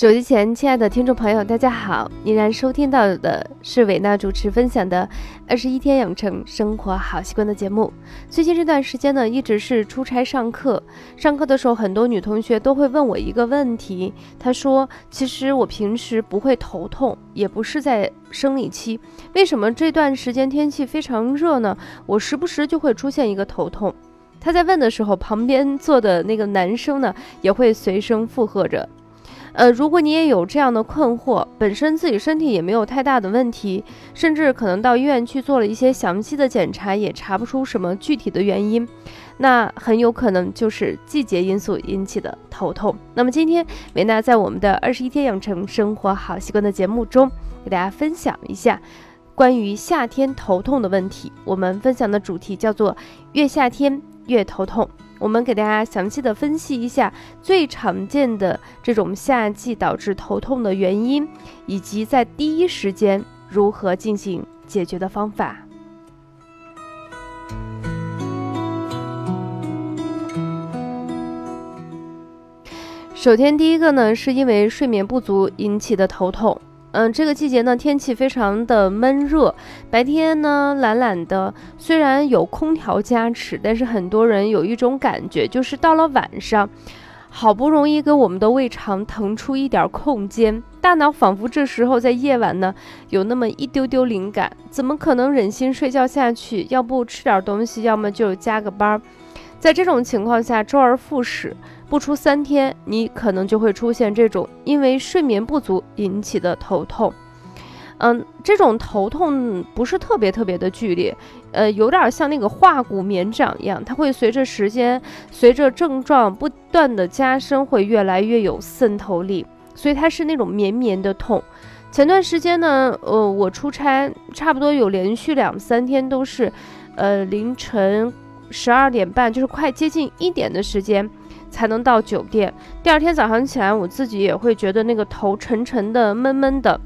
手机前，亲爱的听众朋友，大家好！依然收听到的是伟娜主持分享的二十一天养成生活好习惯的节目。最近这段时间呢，一直是出差上课。上课的时候，很多女同学都会问我一个问题，她说：“其实我平时不会头痛，也不是在生理期，为什么这段时间天气非常热呢？我时不时就会出现一个头痛。”她在问的时候，旁边坐的那个男生呢，也会随声附和着。呃，如果你也有这样的困惑，本身自己身体也没有太大的问题，甚至可能到医院去做了一些详细的检查，也查不出什么具体的原因，那很有可能就是季节因素引起的头痛。那么今天维娜在我们的二十一天养成生活好习惯的节目中，给大家分享一下关于夏天头痛的问题。我们分享的主题叫做越夏天越头痛。我们给大家详细的分析一下最常见的这种夏季导致头痛的原因，以及在第一时间如何进行解决的方法。首先，第一个呢，是因为睡眠不足引起的头痛。嗯，这个季节呢，天气非常的闷热，白天呢懒懒的，虽然有空调加持，但是很多人有一种感觉，就是到了晚上，好不容易给我们的胃肠腾出一点空间，大脑仿佛这时候在夜晚呢有那么一丢丢灵感，怎么可能忍心睡觉下去？要不吃点东西，要么就加个班儿。在这种情况下，周而复始。不出三天，你可能就会出现这种因为睡眠不足引起的头痛。嗯，这种头痛不是特别特别的剧烈，呃，有点像那个化骨绵掌一样，它会随着时间，随着症状不断的加深，会越来越有渗透力，所以它是那种绵绵的痛。前段时间呢，呃，我出差，差不多有连续两三天都是，呃，凌晨十二点半，就是快接近一点的时间。才能到酒店。第二天早上起来，我自己也会觉得那个头沉沉的、闷闷的。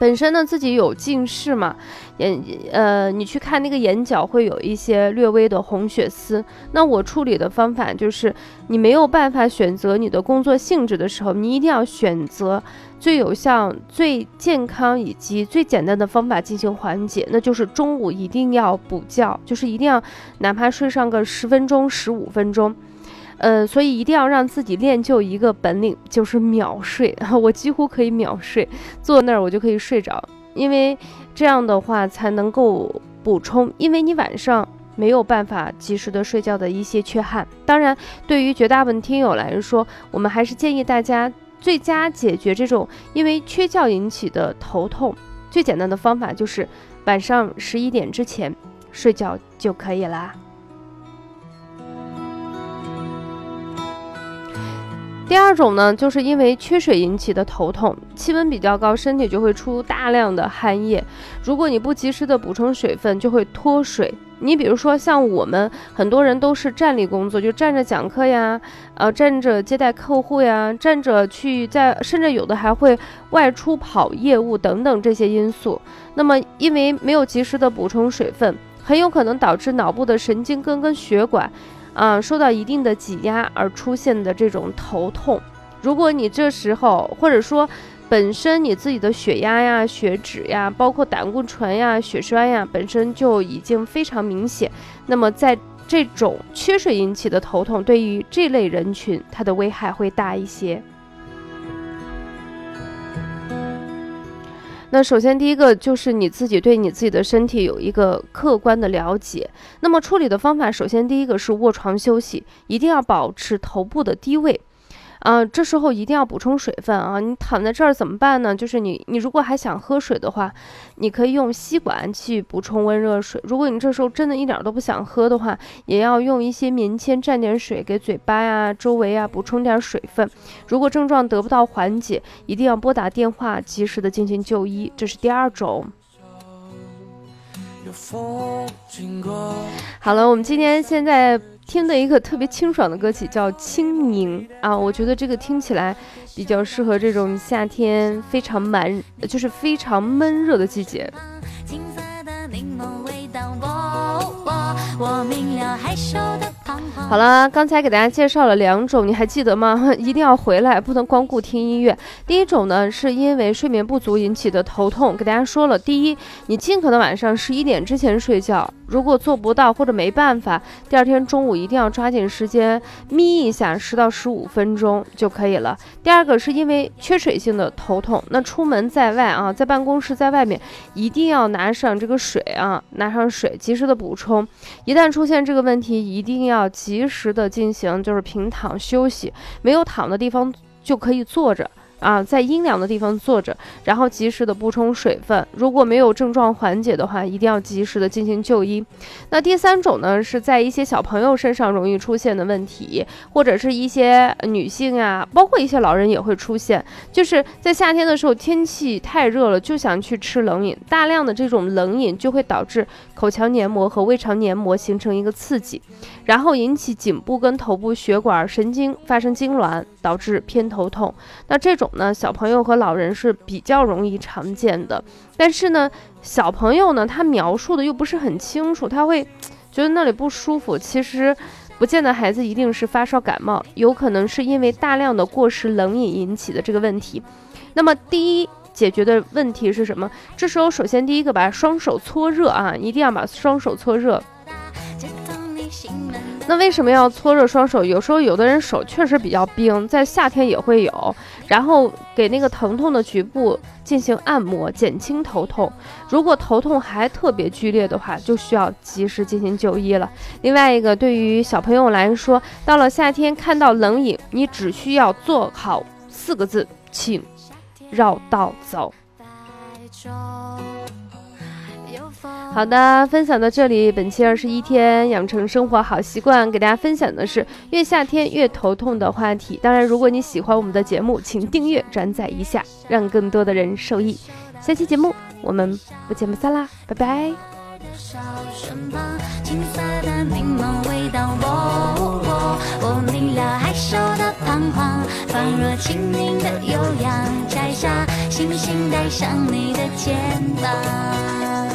本身呢，自己有近视嘛，眼呃，你去看那个眼角会有一些略微的红血丝。那我处理的方法就是，你没有办法选择你的工作性质的时候，你一定要选择最有效、最健康以及最简单的方法进行缓解，那就是中午一定要补觉，就是一定要哪怕睡上个十分钟、十五分钟。呃，所以一定要让自己练就一个本领，就是秒睡。我几乎可以秒睡，坐那儿我就可以睡着，因为这样的话才能够补充，因为你晚上没有办法及时的睡觉的一些缺憾。当然，对于绝大部分听友来说，我们还是建议大家最佳解决这种因为缺觉引起的头痛，最简单的方法就是晚上十一点之前睡觉就可以啦。第二种呢，就是因为缺水引起的头痛，气温比较高，身体就会出大量的汗液。如果你不及时的补充水分，就会脱水。你比如说像我们很多人都是站立工作，就站着讲课呀，呃，站着接待客户呀，站着去在，甚至有的还会外出跑业务等等这些因素。那么因为没有及时的补充水分，很有可能导致脑部的神经根跟血管。啊，受到一定的挤压而出现的这种头痛，如果你这时候或者说本身你自己的血压呀、血脂呀，包括胆固醇呀、血栓呀，本身就已经非常明显，那么在这种缺水引起的头痛，对于这类人群，它的危害会大一些。那首先，第一个就是你自己对你自己的身体有一个客观的了解。那么处理的方法，首先第一个是卧床休息，一定要保持头部的低位。啊，这时候一定要补充水分啊！你躺在这儿怎么办呢？就是你，你如果还想喝水的话，你可以用吸管去补充温热水。如果你这时候真的一点都不想喝的话，也要用一些棉签蘸点水给嘴巴呀、周围啊补充点水分。如果症状得不到缓解，一定要拨打电话及时的进行就医。这是第二种。好了，我们今天现在。听的一个特别清爽的歌曲，叫《清明》啊，我觉得这个听起来比较适合这种夏天非常蛮，就是非常闷热的季节。好了，刚才给大家介绍了两种，你还记得吗？一定要回来，不能光顾听音乐。第一种呢，是因为睡眠不足引起的头痛，给大家说了。第一，你尽可能晚上十一点之前睡觉，如果做不到或者没办法，第二天中午一定要抓紧时间眯一下十到十五分钟就可以了。第二个是因为缺水性的头痛，那出门在外啊，在办公室在外面一定要拿上这个水啊，拿上水，及时的补充。一旦出现这个问题，一定要及时的进行，就是平躺休息，没有躺的地方就可以坐着。啊，在阴凉的地方坐着，然后及时的补充水分。如果没有症状缓解的话，一定要及时的进行就医。那第三种呢，是在一些小朋友身上容易出现的问题，或者是一些女性啊，包括一些老人也会出现，就是在夏天的时候天气太热了，就想去吃冷饮，大量的这种冷饮就会导致口腔黏膜和胃肠黏膜形成一个刺激，然后引起颈部跟头部血管神经发生痉挛，导致偏头痛。那这种。那小朋友和老人是比较容易常见的，但是呢，小朋友呢，他描述的又不是很清楚，他会觉得那里不舒服。其实，不见得孩子一定是发烧感冒，有可能是因为大量的过食冷饮引起的这个问题。那么，第一解决的问题是什么？这时候，首先第一个把双手搓热啊，一定要把双手搓热。那为什么要搓热双手？有时候有的人手确实比较冰，在夏天也会有。然后给那个疼痛的局部进行按摩，减轻头痛。如果头痛还特别剧烈的话，就需要及时进行就医了。另外一个，对于小朋友来说，到了夏天看到冷饮，你只需要做好四个字，请绕道走。好的，分享到这里，本期二十一天养成生活好习惯，给大家分享的是越夏天越头痛的话题。当然，如果你喜欢我们的节目，请订阅、转载一下，让更多的人受益。下期节目我们不见不散啦，拜拜。星星带上你的肩膀。